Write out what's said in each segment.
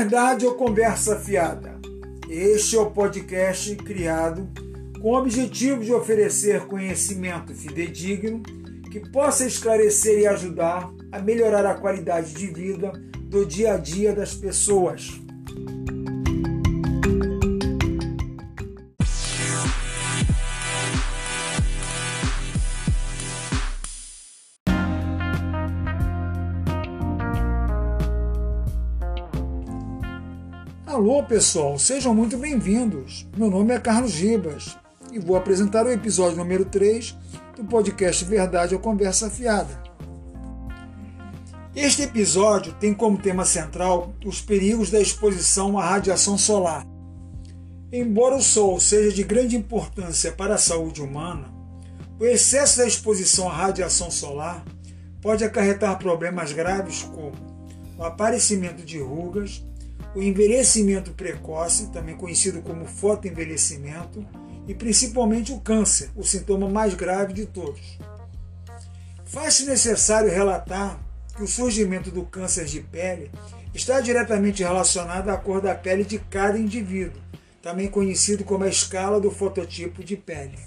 Verdade ou conversa fiada? Este é o podcast criado com o objetivo de oferecer conhecimento fidedigno que possa esclarecer e ajudar a melhorar a qualidade de vida do dia a dia das pessoas. Pessoal, sejam muito bem-vindos. Meu nome é Carlos Ribas e vou apresentar o episódio número 3 do podcast Verdade ou Conversa Fiada. Este episódio tem como tema central os perigos da exposição à radiação solar. Embora o Sol seja de grande importância para a saúde humana, o excesso da exposição à radiação solar pode acarretar problemas graves como o aparecimento de rugas, o envelhecimento precoce, também conhecido como fotoenvelhecimento, e principalmente o câncer, o sintoma mais grave de todos. Faz-se necessário relatar que o surgimento do câncer de pele está diretamente relacionado à cor da pele de cada indivíduo, também conhecido como a escala do fototipo de pele.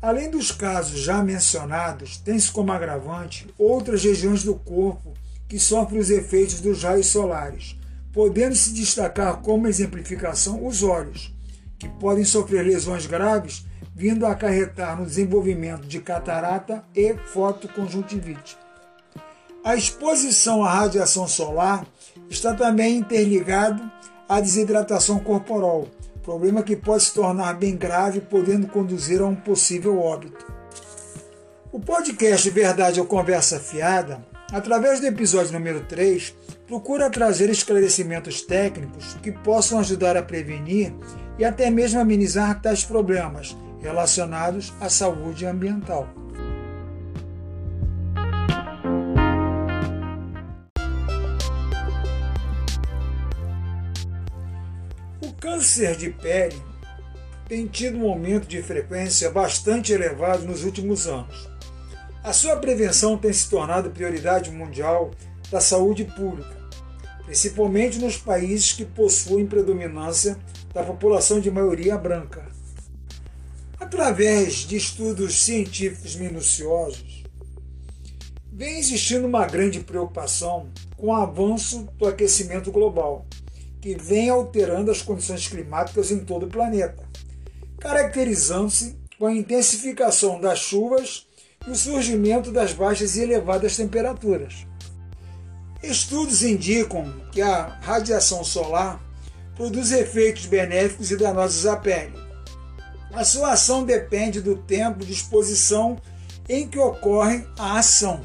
Além dos casos já mencionados, tem-se como agravante outras regiões do corpo que sofrem os efeitos dos raios solares, podendo se destacar como exemplificação os olhos, que podem sofrer lesões graves, vindo a acarretar no desenvolvimento de catarata e fotoconjuntivite. A exposição à radiação solar está também interligado à desidratação corporal, problema que pode se tornar bem grave, podendo conduzir a um possível óbito. O podcast Verdade ou Conversa Fiada, através do episódio número 3, procura trazer esclarecimentos técnicos que possam ajudar a prevenir e até mesmo amenizar tais problemas relacionados à saúde ambiental. O câncer de pele tem tido um aumento de frequência bastante elevado nos últimos anos. A sua prevenção tem se tornado prioridade mundial da saúde pública principalmente nos países que possuem predominância da população de maioria branca. Através de estudos científicos minuciosos, vem existindo uma grande preocupação com o avanço do aquecimento global, que vem alterando as condições climáticas em todo o planeta, caracterizando-se com a intensificação das chuvas e o surgimento das baixas e elevadas temperaturas. Estudos indicam que a radiação solar produz efeitos benéficos e danosos à pele. A sua ação depende do tempo de exposição em que ocorre a ação.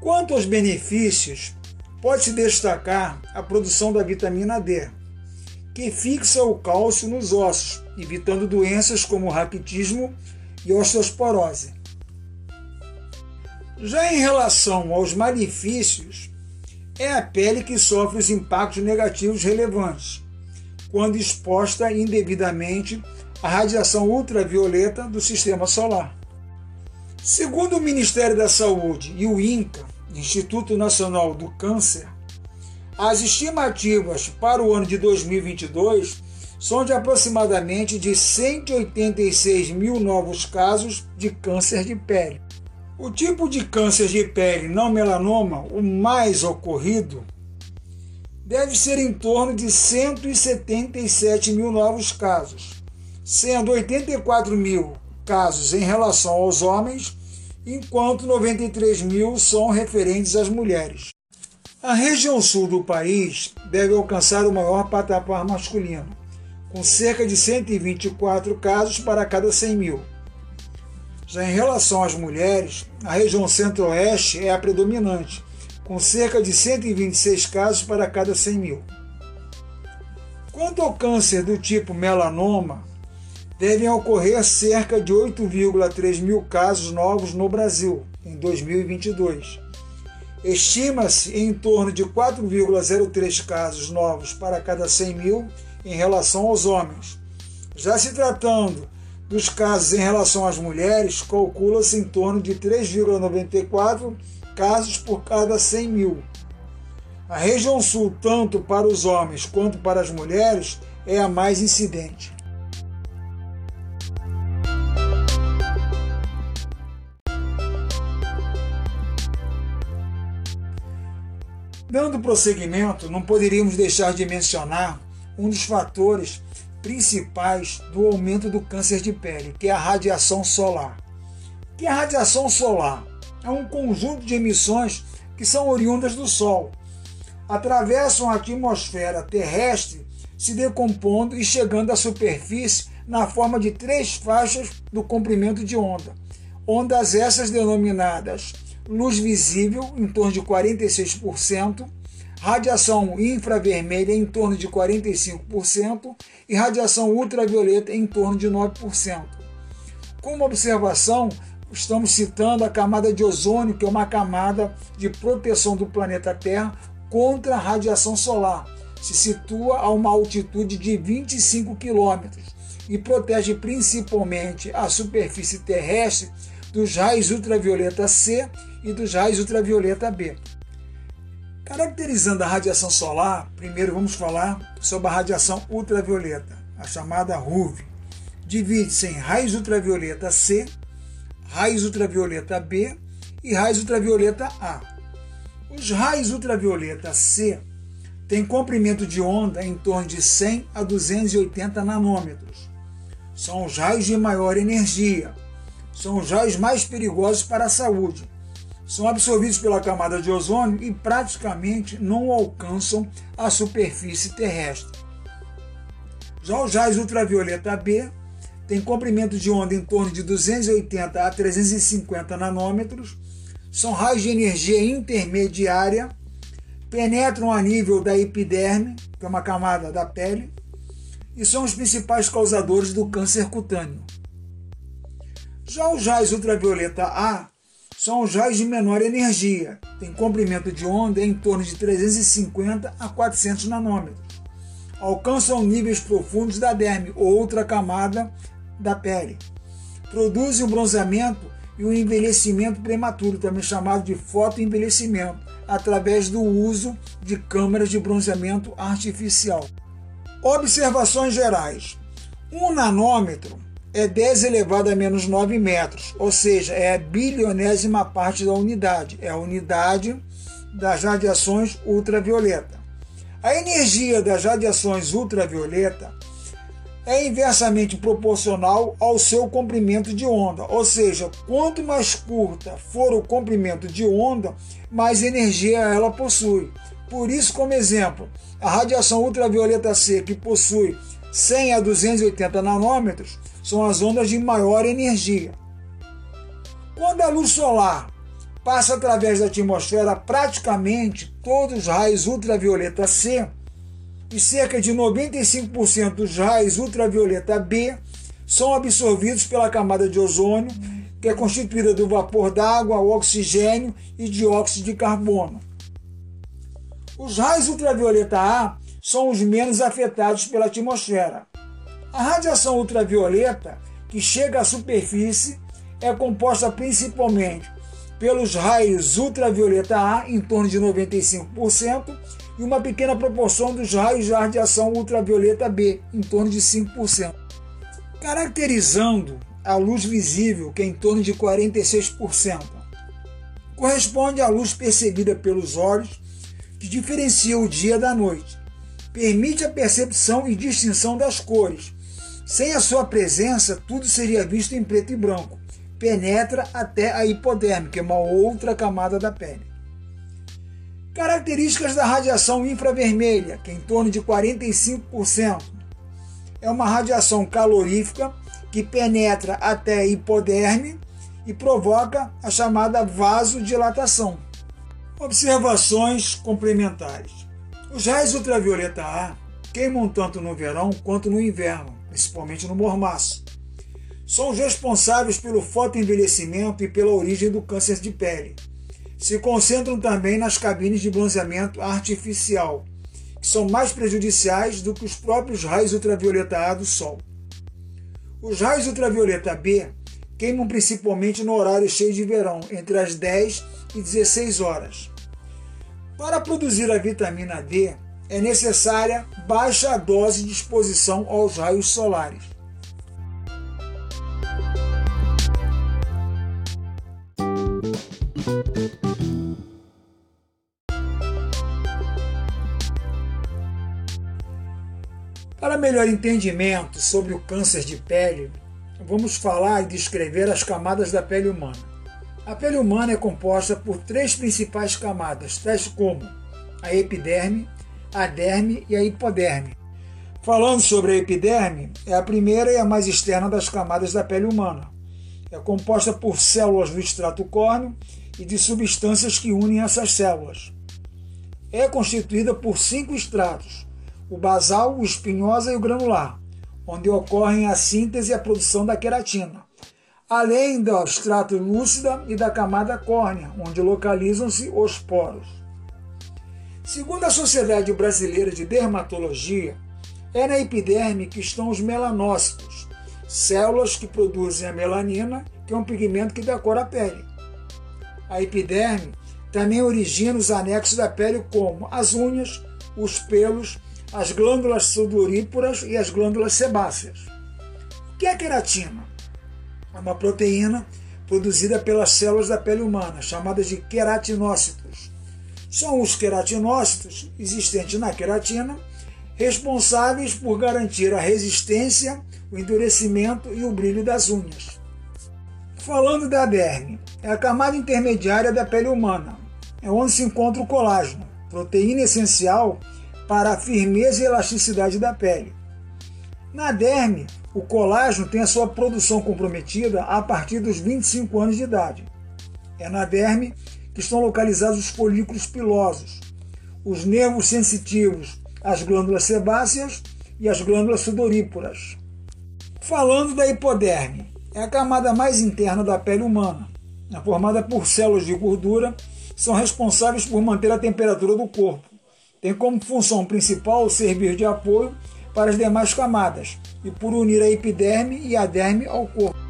Quanto aos benefícios, pode-se destacar a produção da vitamina D, que fixa o cálcio nos ossos, evitando doenças como raquitismo e osteosporose. Já em relação aos malefícios, é a pele que sofre os impactos negativos relevantes, quando exposta indevidamente à radiação ultravioleta do sistema solar. Segundo o Ministério da Saúde e o INCA, Instituto Nacional do Câncer, as estimativas para o ano de 2022 são de aproximadamente de 186 mil novos casos de câncer de pele. O tipo de câncer de pele não melanoma, o mais ocorrido, deve ser em torno de 177 mil novos casos, sendo 84 mil casos em relação aos homens, enquanto 93 mil são referentes às mulheres. A região sul do país deve alcançar o maior patamar masculino, com cerca de 124 casos para cada 100 mil já em relação às mulheres, a região centro-oeste é a predominante, com cerca de 126 casos para cada 100 mil. Quanto ao câncer do tipo melanoma, devem ocorrer cerca de 8,3 mil casos novos no Brasil em 2022. Estima-se em torno de 4,03 casos novos para cada 100 mil em relação aos homens. Já se tratando dos casos em relação às mulheres, calcula-se em torno de 3,94 casos por cada 100 mil. A região sul, tanto para os homens quanto para as mulheres, é a mais incidente. Dando prosseguimento, não poderíamos deixar de mencionar um dos fatores principais do aumento do câncer de pele, que é a radiação solar. Que a radiação solar é um conjunto de emissões que são oriundas do Sol, atravessam a atmosfera terrestre, se decompondo e chegando à superfície na forma de três faixas do comprimento de onda. Ondas essas denominadas luz visível, em torno de 46%, radiação infravermelha em torno de 45% e radiação ultravioleta em torno de 9%. Como observação, estamos citando a camada de ozônio, que é uma camada de proteção do planeta Terra contra a radiação solar. Se situa a uma altitude de 25 quilômetros e protege principalmente a superfície terrestre dos raios ultravioleta C e dos raios ultravioleta B. Caracterizando a radiação solar, primeiro vamos falar sobre a radiação ultravioleta, a chamada RUV. Divide-se em raios ultravioleta C, raios ultravioleta B e raios ultravioleta A. Os raios ultravioleta C têm comprimento de onda em torno de 100 a 280 nanômetros. São os raios de maior energia. São os raios mais perigosos para a saúde são absorvidos pela camada de ozônio e praticamente não alcançam a superfície terrestre. Já os raios ultravioleta B têm comprimento de onda em torno de 280 a 350 nanômetros, são raios de energia intermediária, penetram a nível da epiderme, que é uma camada da pele, e são os principais causadores do câncer cutâneo. Já os raios ultravioleta A são os raios de menor energia, tem comprimento de onda em torno de 350 a 400 nanômetros. Alcançam níveis profundos da derme, outra camada da pele. Produzem o bronzeamento e o envelhecimento prematuro, também chamado de fotoenvelhecimento, através do uso de câmeras de bronzeamento artificial. Observações gerais: um nanômetro é 10 elevado a menos 9 metros, ou seja, é a bilionésima parte da unidade, é a unidade das radiações ultravioleta. A energia das radiações ultravioleta é inversamente proporcional ao seu comprimento de onda, ou seja, quanto mais curta for o comprimento de onda, mais energia ela possui. Por isso, como exemplo, a radiação ultravioleta C, que possui 100 a 280 nanômetros, são as ondas de maior energia. Quando a luz solar passa através da atmosfera, praticamente todos os raios ultravioleta C e cerca de 95% dos raios ultravioleta B são absorvidos pela camada de ozônio, que é constituída do vapor d'água, oxigênio e dióxido de carbono. Os raios ultravioleta A são os menos afetados pela atmosfera. A radiação ultravioleta que chega à superfície é composta principalmente pelos raios ultravioleta A, em torno de 95%, e uma pequena proporção dos raios de radiação ultravioleta B, em torno de 5%. Caracterizando a luz visível, que é em torno de 46%, corresponde à luz percebida pelos olhos, que diferencia o dia da noite, permite a percepção e distinção das cores, sem a sua presença, tudo seria visto em preto e branco. Penetra até a hipoderme, que é uma outra camada da pele. Características da radiação infravermelha, que é em torno de 45%. É uma radiação calorífica que penetra até a hipoderme e provoca a chamada vasodilatação. Observações complementares. Os raios ultravioleta A queimam tanto no verão quanto no inverno principalmente no mormaço. São os responsáveis pelo fotoenvelhecimento e pela origem do câncer de pele. Se concentram também nas cabines de bronzeamento artificial, que são mais prejudiciais do que os próprios raios ultravioleta A do Sol. Os raios ultravioleta B queimam principalmente no horário cheio de verão, entre as 10 e 16 horas. Para produzir a vitamina D, é necessária baixa dose de exposição aos raios solares. Para melhor entendimento sobre o câncer de pele, vamos falar e descrever as camadas da pele humana. A pele humana é composta por três principais camadas, tais como a epiderme, a derme e a hipoderme. Falando sobre a epiderme, é a primeira e a mais externa das camadas da pele humana. É composta por células do extrato córneo e de substâncias que unem essas células. É constituída por cinco estratos: o basal, o espinhosa e o granular, onde ocorrem a síntese e a produção da queratina além do extrato lúcida e da camada córnea, onde localizam-se os poros. Segundo a Sociedade Brasileira de Dermatologia, é na epiderme que estão os melanócitos, células que produzem a melanina, que é um pigmento que dá cor à pele. A epiderme também origina os anexos da pele, como as unhas, os pelos, as glândulas sudoríparas e as glândulas sebáceas. O que é queratina? é uma proteína produzida pelas células da pele humana, chamadas de queratinócitos. São os queratinócitos existentes na queratina responsáveis por garantir a resistência, o endurecimento e o brilho das unhas. Falando da derme, é a camada intermediária da pele humana, é onde se encontra o colágeno, proteína essencial para a firmeza e elasticidade da pele. Na derme, o colágeno tem a sua produção comprometida a partir dos 25 anos de idade. É na derme que estão localizados os folículos pilosos, os nervos sensitivos, as glândulas sebáceas e as glândulas sudoríparas. Falando da hipoderme, é a camada mais interna da pele humana, é formada por células de gordura, são responsáveis por manter a temperatura do corpo. Tem como função principal servir de apoio para as demais camadas e por unir a epiderme e a derme ao corpo.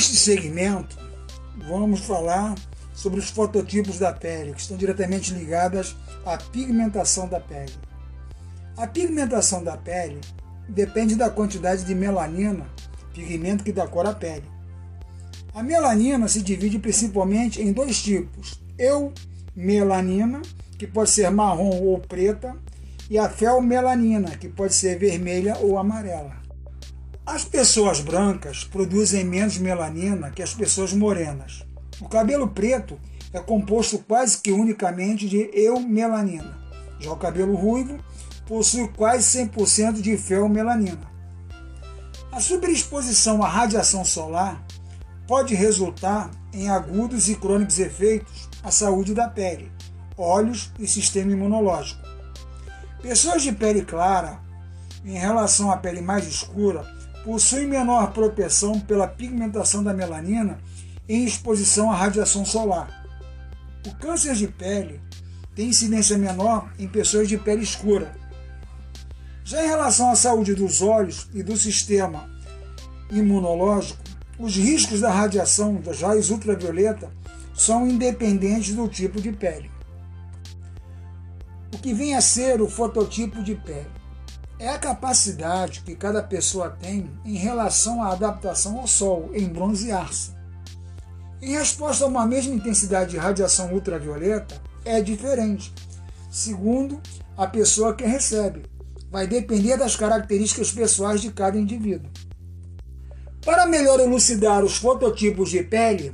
Neste segmento, vamos falar sobre os fototipos da pele, que estão diretamente ligadas à pigmentação da pele. A pigmentação da pele depende da quantidade de melanina, pigmento que dá cor à pele. A melanina se divide principalmente em dois tipos: eumelanina, que pode ser marrom ou preta, e a felmelanina, que pode ser vermelha ou amarela. As pessoas brancas produzem menos melanina que as pessoas morenas. O cabelo preto é composto quase que unicamente de eumelanina. Já o cabelo ruivo possui quase 100% de felmelanina. A superexposição à radiação solar pode resultar em agudos e crônicos efeitos à saúde da pele, olhos e sistema imunológico. Pessoas de pele clara, em relação à pele mais escura, possuem menor proteção pela pigmentação da melanina em exposição à radiação solar. O câncer de pele tem incidência menor em pessoas de pele escura. Já em relação à saúde dos olhos e do sistema imunológico, os riscos da radiação dos raios ultravioleta são independentes do tipo de pele. O que vem a ser o fototipo de pele? É a capacidade que cada pessoa tem em relação à adaptação ao sol, em bronzear-se. Em resposta a uma mesma intensidade de radiação ultravioleta, é diferente, segundo a pessoa que recebe. Vai depender das características pessoais de cada indivíduo. Para melhor elucidar os fototipos de pele,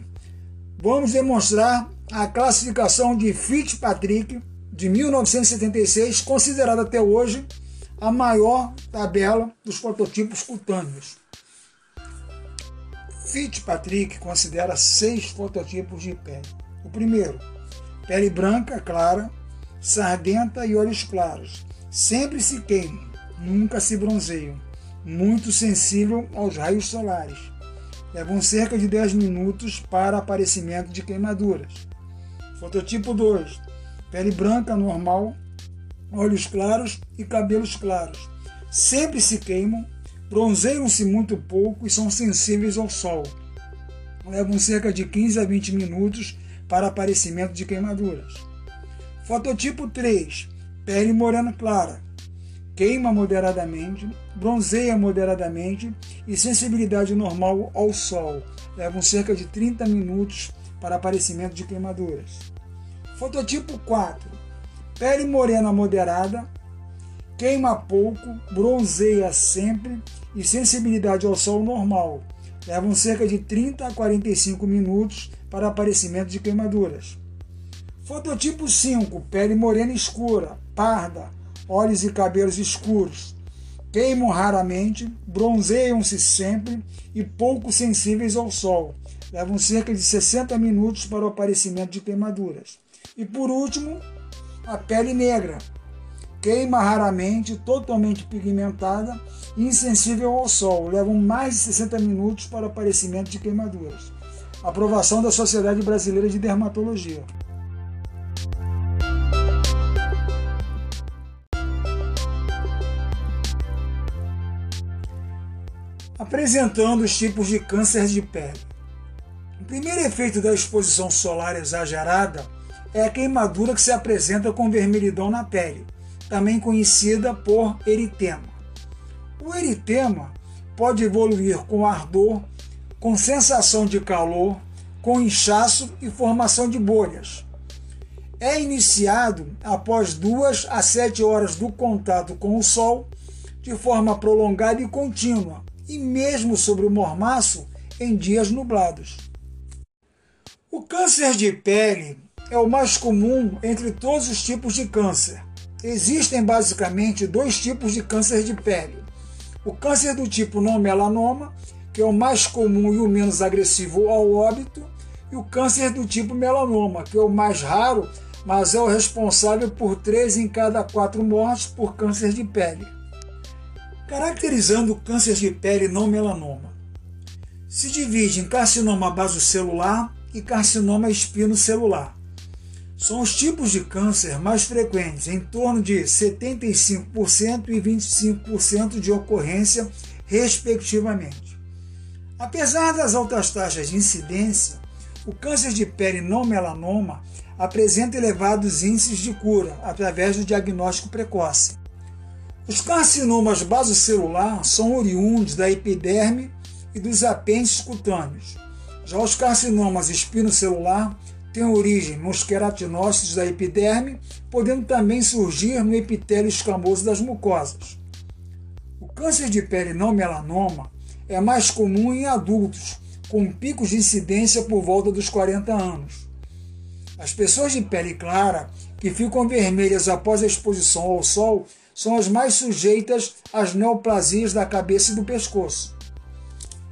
vamos demonstrar a classificação de Fitzpatrick de 1976, considerada até hoje a maior tabela dos fototipos cutâneos. Fitzpatrick considera seis fototipos de pele. O primeiro, pele branca, clara, sardenta e olhos claros. Sempre se queimam, nunca se bronzeiam muito sensível aos raios solares. Levam cerca de 10 minutos para aparecimento de queimaduras. Fototipo 2. Pele branca normal, olhos claros e cabelos claros. Sempre se queimam, bronzeiam-se muito pouco e são sensíveis ao sol. Levam cerca de 15 a 20 minutos para aparecimento de queimaduras. Fototipo 3. Pele morena clara. Queima moderadamente, bronzeia moderadamente e sensibilidade normal ao sol. Levam cerca de 30 minutos para aparecimento de queimaduras. Fototipo 4. Pele morena moderada, queima pouco, bronzeia sempre e sensibilidade ao sol normal. Levam cerca de 30 a 45 minutos para aparecimento de queimaduras. Fototipo 5, pele morena escura, parda, olhos e cabelos escuros. Queimam raramente, bronzeiam-se sempre e pouco sensíveis ao sol. Levam cerca de 60 minutos para o aparecimento de queimaduras. E por último, a pele negra. Queima raramente, totalmente pigmentada e insensível ao sol. Levam mais de 60 minutos para aparecimento de queimaduras. Aprovação da Sociedade Brasileira de Dermatologia. Apresentando os tipos de câncer de pele. O primeiro efeito da exposição solar exagerada é a queimadura que se apresenta com vermelhidão na pele, também conhecida por eritema. O eritema pode evoluir com ardor, com sensação de calor, com inchaço e formação de bolhas. É iniciado após duas a sete horas do contato com o sol, de forma prolongada e contínua, e mesmo sobre o mormaço em dias nublados. O câncer de pele é o mais comum entre todos os tipos de câncer. Existem basicamente dois tipos de câncer de pele: o câncer do tipo não melanoma, que é o mais comum e o menos agressivo ao óbito, e o câncer do tipo melanoma, que é o mais raro, mas é o responsável por 3 em cada 4 mortes por câncer de pele. Caracterizando o câncer de pele não melanoma. Se divide em carcinoma basocelular e carcinoma espinocelular. São os tipos de câncer mais frequentes, em torno de 75% e 25% de ocorrência, respectivamente. Apesar das altas taxas de incidência, o câncer de pele não melanoma apresenta elevados índices de cura através do diagnóstico precoce. Os carcinomas basocelular são oriundos da epiderme e dos apêndices cutâneos. Já os carcinomas espinocelular têm origem nos queratinócitos da epiderme, podendo também surgir no epitélio escamoso das mucosas. O câncer de pele não melanoma é mais comum em adultos, com picos de incidência por volta dos 40 anos. As pessoas de pele clara, que ficam vermelhas após a exposição ao sol, são as mais sujeitas às neoplasias da cabeça e do pescoço.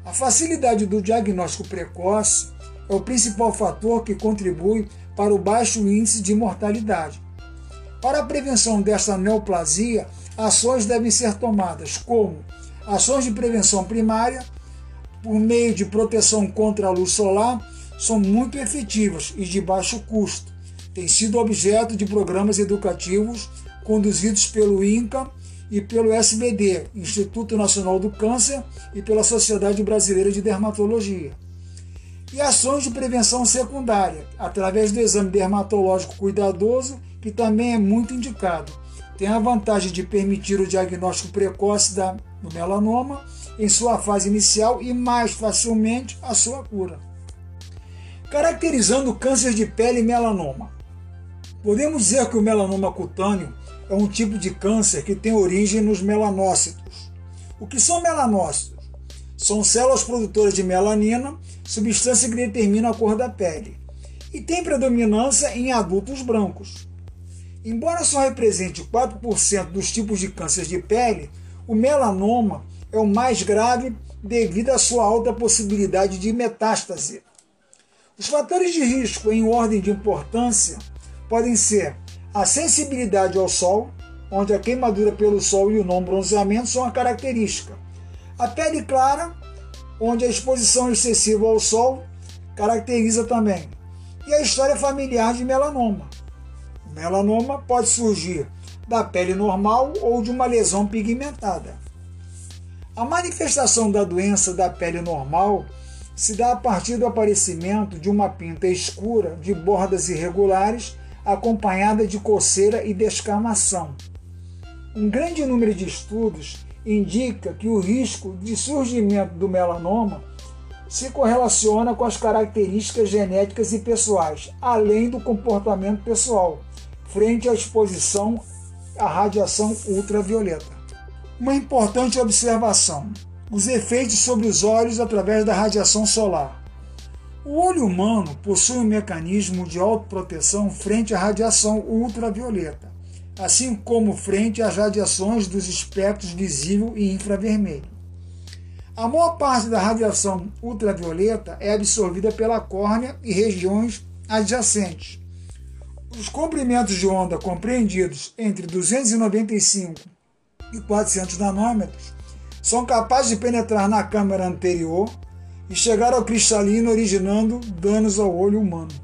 A facilidade do diagnóstico precoce é o principal fator que contribui para o baixo índice de mortalidade. Para a prevenção desta neoplasia, ações devem ser tomadas, como ações de prevenção primária, por meio de proteção contra a luz solar, são muito efetivas e de baixo custo. Têm sido objeto de programas educativos conduzidos pelo INCA e pelo SBD, Instituto Nacional do Câncer, e pela Sociedade Brasileira de Dermatologia. E ações de prevenção secundária, através do exame dermatológico cuidadoso, que também é muito indicado. Tem a vantagem de permitir o diagnóstico precoce da, do melanoma em sua fase inicial e mais facilmente a sua cura. Caracterizando o câncer de pele e melanoma. Podemos dizer que o melanoma cutâneo é um tipo de câncer que tem origem nos melanócitos. O que são melanócitos? São células produtoras de melanina, substância que determina a cor da pele, e tem predominância em adultos brancos. Embora só represente 4% dos tipos de câncer de pele, o melanoma é o mais grave devido à sua alta possibilidade de metástase. Os fatores de risco em ordem de importância podem ser a sensibilidade ao sol, onde a queimadura pelo sol e o não bronzeamento são a característica. A pele clara, onde a exposição excessiva ao sol caracteriza também. E a história familiar de melanoma. O melanoma pode surgir da pele normal ou de uma lesão pigmentada. A manifestação da doença da pele normal se dá a partir do aparecimento de uma pinta escura de bordas irregulares, acompanhada de coceira e descamação. Um grande número de estudos indica que o risco de surgimento do melanoma se correlaciona com as características genéticas e pessoais, além do comportamento pessoal, frente à exposição à radiação ultravioleta. Uma importante observação: os efeitos sobre os olhos através da radiação solar. O olho humano possui um mecanismo de autoproteção frente à radiação ultravioleta, assim como frente às radiações dos espectros visível e infravermelho. A maior parte da radiação ultravioleta é absorvida pela córnea e regiões adjacentes. Os comprimentos de onda compreendidos entre 295 e 400 nanômetros são capazes de penetrar na câmara anterior e chegar ao cristalino, originando danos ao olho humano.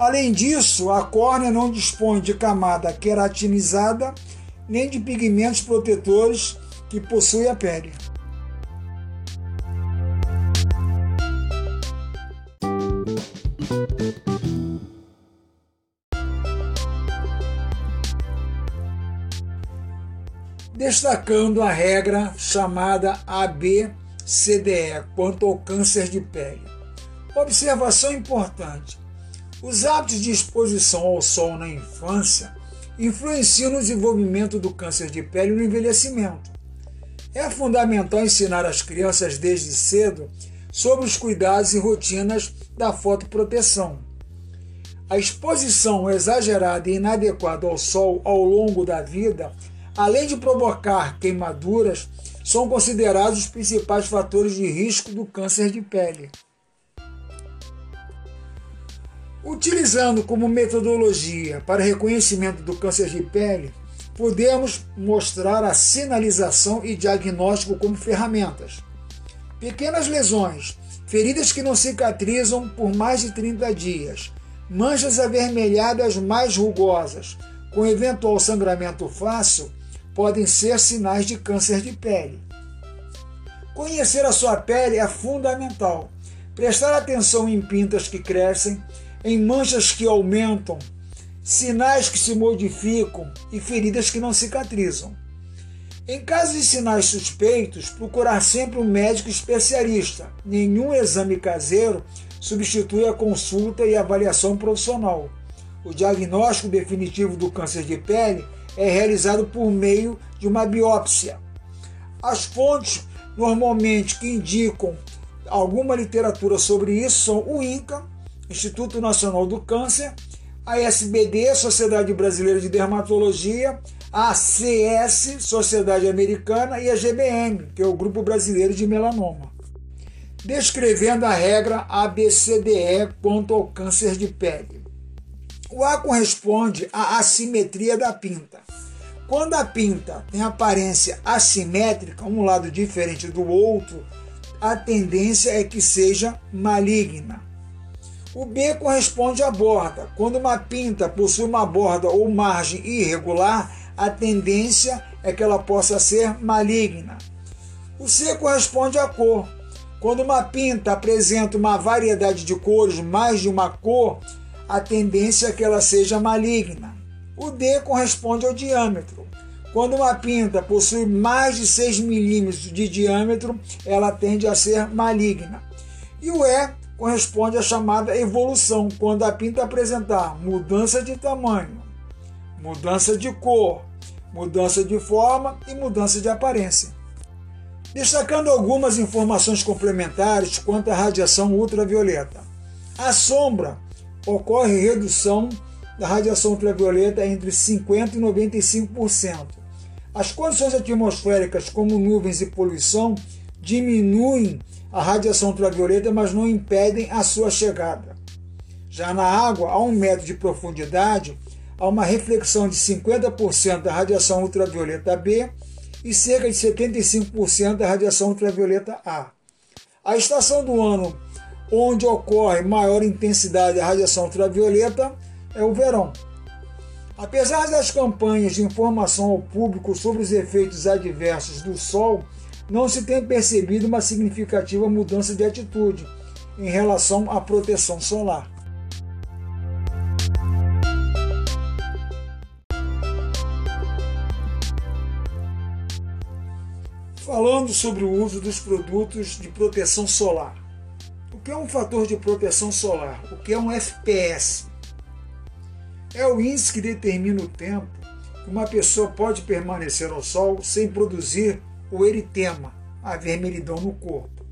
Além disso, a córnea não dispõe de camada queratinizada nem de pigmentos protetores que possui a pele. destacando a regra chamada ABCDE quanto ao câncer de pele. Observação importante: os hábitos de exposição ao sol na infância influenciam no desenvolvimento do câncer de pele no envelhecimento. É fundamental ensinar as crianças desde cedo sobre os cuidados e rotinas da fotoproteção. A exposição exagerada e inadequada ao sol ao longo da vida além de provocar queimaduras, são considerados os principais fatores de risco do câncer de pele. Utilizando como metodologia para reconhecimento do câncer de pele, podemos mostrar a sinalização e diagnóstico como ferramentas. Pequenas lesões, feridas que não cicatrizam por mais de 30 dias, manchas avermelhadas mais rugosas, com eventual sangramento fácil, podem ser sinais de câncer de pele. Conhecer a sua pele é fundamental. Prestar atenção em pintas que crescem, em manchas que aumentam, sinais que se modificam e feridas que não cicatrizam. Em caso de sinais suspeitos, procurar sempre um médico especialista. Nenhum exame caseiro substitui a consulta e avaliação profissional. O diagnóstico definitivo do câncer de pele é realizado por meio de uma biópsia. As fontes normalmente que indicam alguma literatura sobre isso são o INCA, Instituto Nacional do Câncer, a SBD, Sociedade Brasileira de Dermatologia, a CS, Sociedade Americana, e a GBM, que é o Grupo Brasileiro de Melanoma. Descrevendo a regra ABCDE quanto ao câncer de pele. O A corresponde à assimetria da pinta. Quando a pinta tem aparência assimétrica, um lado diferente do outro, a tendência é que seja maligna. O B corresponde à borda. Quando uma pinta possui uma borda ou margem irregular, a tendência é que ela possa ser maligna. O C corresponde à cor. Quando uma pinta apresenta uma variedade de cores, mais de uma cor, a tendência é que ela seja maligna. O D corresponde ao diâmetro. Quando uma pinta possui mais de 6 milímetros de diâmetro, ela tende a ser maligna. E o E corresponde à chamada evolução, quando a pinta apresentar mudança de tamanho, mudança de cor, mudança de forma e mudança de aparência. Destacando algumas informações complementares quanto à radiação ultravioleta. A sombra ocorre redução da radiação ultravioleta entre 50% e 95%. As condições atmosféricas, como nuvens e poluição, diminuem a radiação ultravioleta, mas não impedem a sua chegada. Já na água, a um metro de profundidade, há uma reflexão de 50% da radiação ultravioleta B e cerca de 75% da radiação ultravioleta A. A estação do ano onde ocorre maior intensidade da radiação ultravioleta é o verão. Apesar das campanhas de informação ao público sobre os efeitos adversos do Sol, não se tem percebido uma significativa mudança de atitude em relação à proteção solar. Falando sobre o uso dos produtos de proteção solar. O que é um fator de proteção solar? O que é um FPS? É o índice que determina o tempo que uma pessoa pode permanecer ao sol sem produzir o eritema, a vermelhidão no corpo.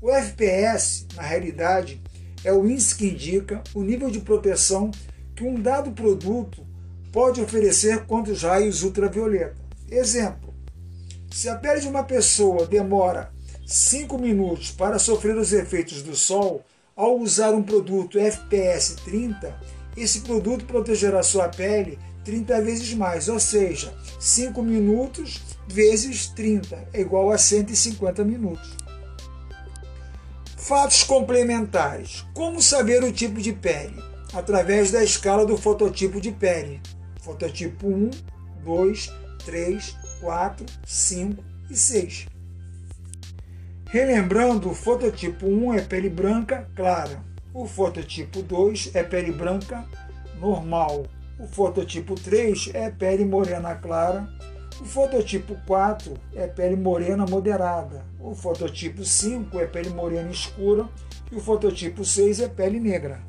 O FPS, na realidade, é o índice que indica o nível de proteção que um dado produto pode oferecer contra os raios ultravioleta. Exemplo: se a pele de uma pessoa demora 5 minutos para sofrer os efeitos do sol, ao usar um produto FPS 30, esse produto protegerá sua pele 30 vezes mais, ou seja, 5 minutos vezes 30 é igual a 150 minutos. Fatos complementares. Como saber o tipo de pele? Através da escala do fototipo de pele. Fototipo 1, 2, 3, 4, 5 e 6. Relembrando, o fototipo 1 é pele branca clara. O fototipo 2 é pele branca normal. O fototipo 3 é pele morena clara. O fototipo 4 é pele morena moderada. O fototipo 5 é pele morena escura. E o fototipo 6 é pele negra.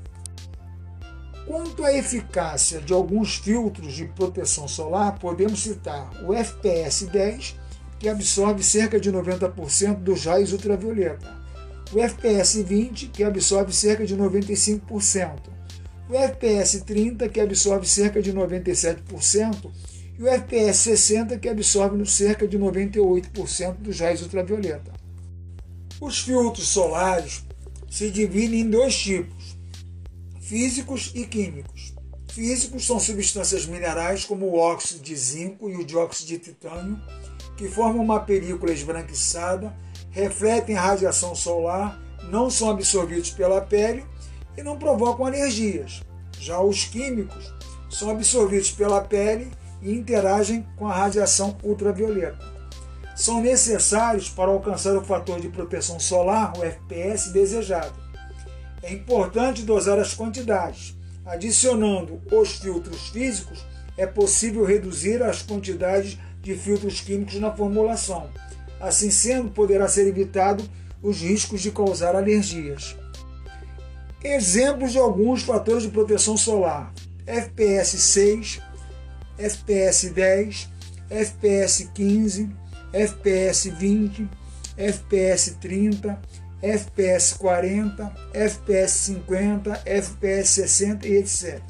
Quanto à eficácia de alguns filtros de proteção solar, podemos citar o FPS 10, que absorve cerca de 90% dos raios ultravioleta, o FPS 20, que absorve cerca de 95%, o FPS 30, que absorve cerca de 97%, e o FPS 60, que absorve cerca de 98% dos raios ultravioleta. Os filtros solares se dividem em dois tipos, físicos e químicos. Físicos são substâncias minerais como o óxido de zinco e o dióxido de titânio, que formam uma película esbranquiçada, refletem radiação solar, não são absorvidos pela pele e não provocam alergias. Já os químicos são absorvidos pela pele e interagem com a radiação ultravioleta. São necessários para alcançar o fator de proteção solar, o FPS, desejado. É importante dosar as quantidades. Adicionando os filtros físicos, é possível reduzir as quantidades de filtros químicos na formulação. Assim sendo, poderá ser evitado os riscos de causar alergias. Exemplos de alguns fatores de proteção solar: FPS 6, FPS 10, FPS 15, FPS 20, FPS 30, FPS 40, FPS 50, FPS 60 e etc.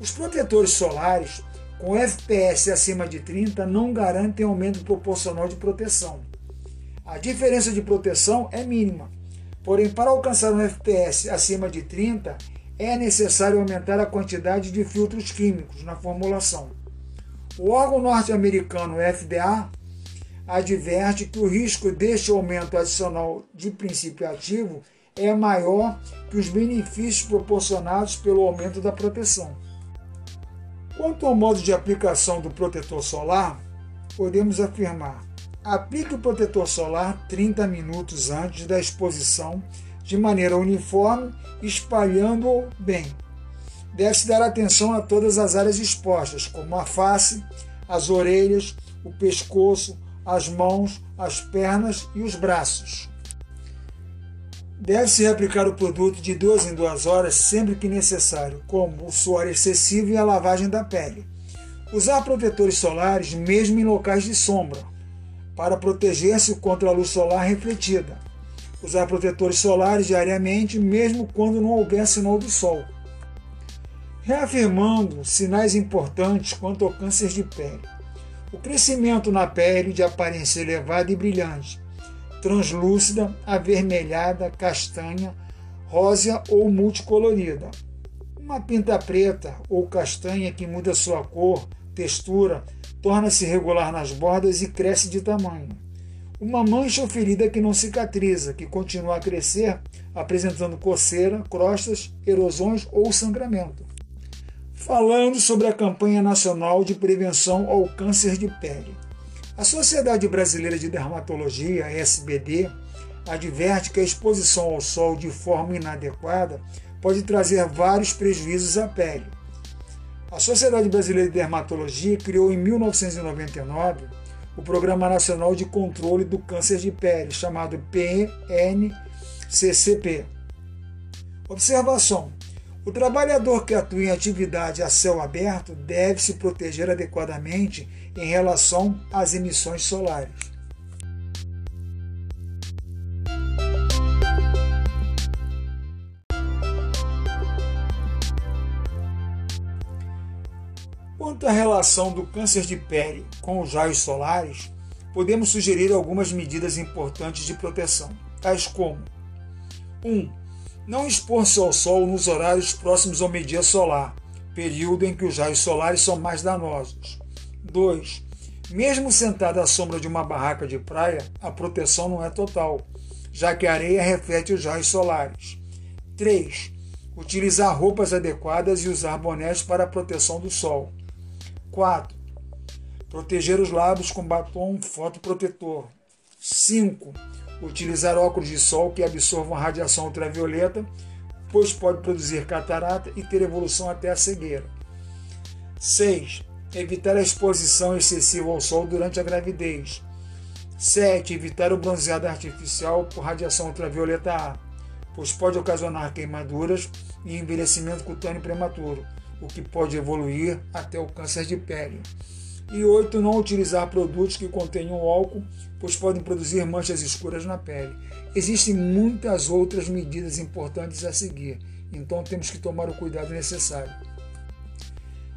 Os protetores solares com FPS acima de 30 não garantem aumento proporcional de proteção. A diferença de proteção é mínima, porém, para alcançar um FPS acima de 30, é necessário aumentar a quantidade de filtros químicos na formulação. O órgão norte-americano FDA adverte que o risco deste aumento adicional de princípio ativo é maior que os benefícios proporcionados pelo aumento da proteção. Quanto ao modo de aplicação do protetor solar, podemos afirmar: aplique o protetor solar 30 minutos antes da exposição, de maneira uniforme, espalhando-o bem. Deve-se dar atenção a todas as áreas expostas, como a face, as orelhas, o pescoço, as mãos, as pernas e os braços. Deve-se aplicar o produto de duas em duas horas sempre que necessário, como o suor excessivo e a lavagem da pele. Usar protetores solares mesmo em locais de sombra, para proteger-se contra a luz solar refletida. Usar protetores solares diariamente, mesmo quando não houver sinal do sol. Reafirmando sinais importantes quanto ao câncer de pele. O crescimento na pele de aparência elevada e brilhante, translúcida, avermelhada, castanha, rósea ou multicolorida. Uma pinta preta ou castanha que muda sua cor, textura, torna-se regular nas bordas e cresce de tamanho. Uma mancha ou ferida que não cicatriza, que continua a crescer, apresentando coceira, crostas, erosões ou sangramento. Falando sobre a campanha nacional de prevenção ao câncer de pele. A Sociedade Brasileira de Dermatologia, SBD, adverte que a exposição ao sol de forma inadequada pode trazer vários prejuízos à pele. A Sociedade Brasileira de Dermatologia criou em 1999 o Programa Nacional de Controle do Câncer de Pele, chamado PNCCP. Observação: o trabalhador que atua em atividade a céu aberto deve se proteger adequadamente em relação às emissões solares. Quanto à relação do câncer de pele com os raios solares, podemos sugerir algumas medidas importantes de proteção, tais como 1. Um, não expor-se ao sol nos horários próximos ao meio-dia solar, período em que os raios solares são mais danosos. 2. Mesmo sentado à sombra de uma barraca de praia, a proteção não é total, já que a areia reflete os raios solares. 3. Utilizar roupas adequadas e usar bonés para a proteção do sol. 4. Proteger os lábios com batom fotoprotetor. 5 utilizar óculos de sol que absorvam radiação ultravioleta, pois pode produzir catarata e ter evolução até a cegueira. 6. Evitar a exposição excessiva ao sol durante a gravidez. 7. Evitar o bronzeado artificial por radiação ultravioleta A, pois pode ocasionar queimaduras e envelhecimento cutâneo prematuro, o que pode evoluir até o câncer de pele. E 8. Não utilizar produtos que contenham álcool, pois podem produzir manchas escuras na pele. Existem muitas outras medidas importantes a seguir, então temos que tomar o cuidado necessário.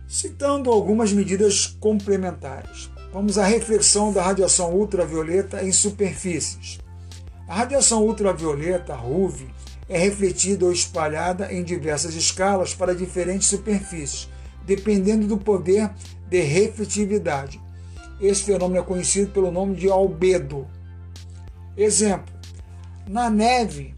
Citando algumas medidas complementares, vamos à reflexão da radiação ultravioleta em superfícies. A radiação ultravioleta, RUV, é refletida ou espalhada em diversas escalas para diferentes superfícies, dependendo do poder de refletividade. Esse fenômeno é conhecido pelo nome de albedo. Exemplo: na neve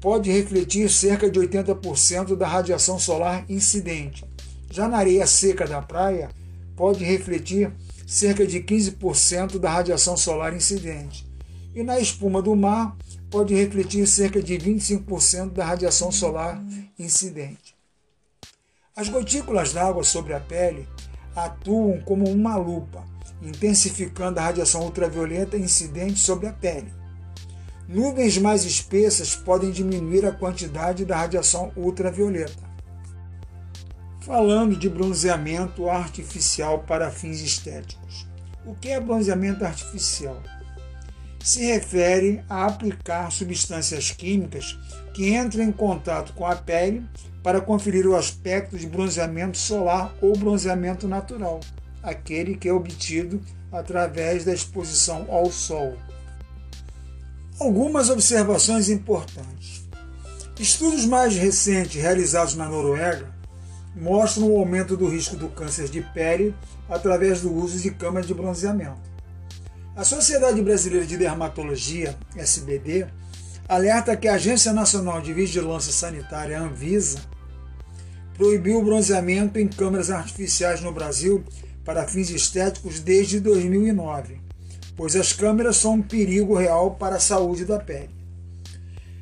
pode refletir cerca de 80% da radiação solar incidente. Já na areia seca da praia, pode refletir cerca de 15% da radiação solar incidente. E na espuma do mar, pode refletir cerca de 25% da radiação solar incidente. As gotículas d'água sobre a pele atuam como uma lupa, intensificando a radiação ultravioleta incidente sobre a pele. Nuvens mais espessas podem diminuir a quantidade da radiação ultravioleta. Falando de bronzeamento artificial para fins estéticos. O que é bronzeamento artificial? Se refere a aplicar substâncias químicas que entram em contato com a pele para conferir o aspecto de bronzeamento solar ou bronzeamento natural, aquele que é obtido através da exposição ao sol. Algumas observações importantes. Estudos mais recentes realizados na Noruega mostram o aumento do risco do câncer de pele através do uso de câmeras de bronzeamento. A Sociedade Brasileira de Dermatologia, SBD, alerta que a Agência Nacional de Vigilância Sanitária, Anvisa, proibiu o bronzeamento em câmeras artificiais no Brasil para fins estéticos desde 2009, pois as câmeras são um perigo real para a saúde da pele.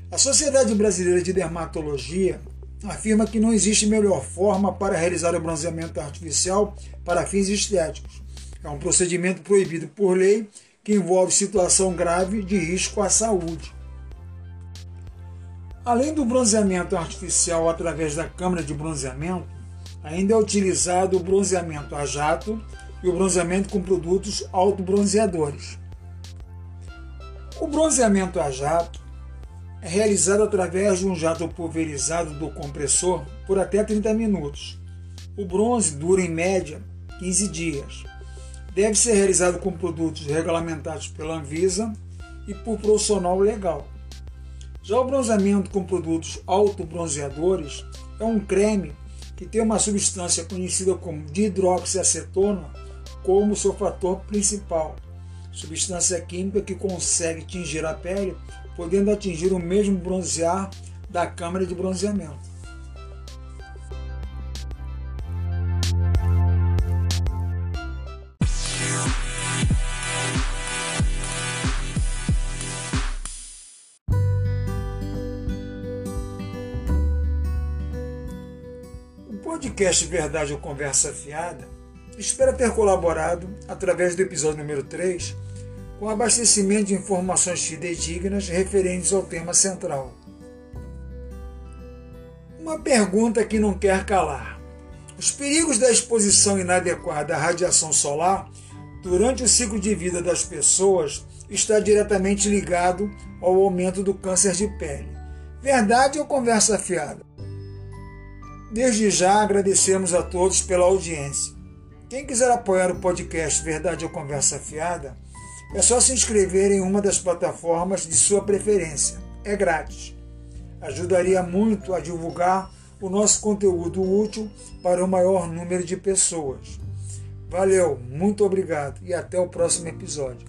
A Sociedade Brasileira de Dermatologia afirma que não existe melhor forma para realizar o bronzeamento artificial para fins estéticos. É um procedimento proibido por lei que envolve situação grave de risco à saúde. Além do bronzeamento artificial através da câmara de bronzeamento, ainda é utilizado o bronzeamento a jato e o bronzeamento com produtos autobronzeadores. O bronzeamento a jato é realizado através de um jato pulverizado do compressor por até 30 minutos. O bronze dura em média 15 dias. Deve ser realizado com produtos regulamentados pela Anvisa e por profissional legal. Já o bronzeamento com produtos autobronzeadores é um creme que tem uma substância conhecida como dihidroxiacetona como seu fator principal, substância química que consegue tingir a pele, podendo atingir o mesmo bronzear da câmara de bronzeamento. Podcast Verdade ou Conversa Fiada espera ter colaborado, através do episódio número 3, com o abastecimento de informações fidedignas referentes ao tema central. Uma pergunta que não quer calar. Os perigos da exposição inadequada à radiação solar durante o ciclo de vida das pessoas está diretamente ligado ao aumento do câncer de pele. Verdade ou conversa fiada? Desde já agradecemos a todos pela audiência. Quem quiser apoiar o podcast Verdade ou Conversa Fiada, é só se inscrever em uma das plataformas de sua preferência. É grátis. Ajudaria muito a divulgar o nosso conteúdo útil para o maior número de pessoas. Valeu, muito obrigado e até o próximo episódio.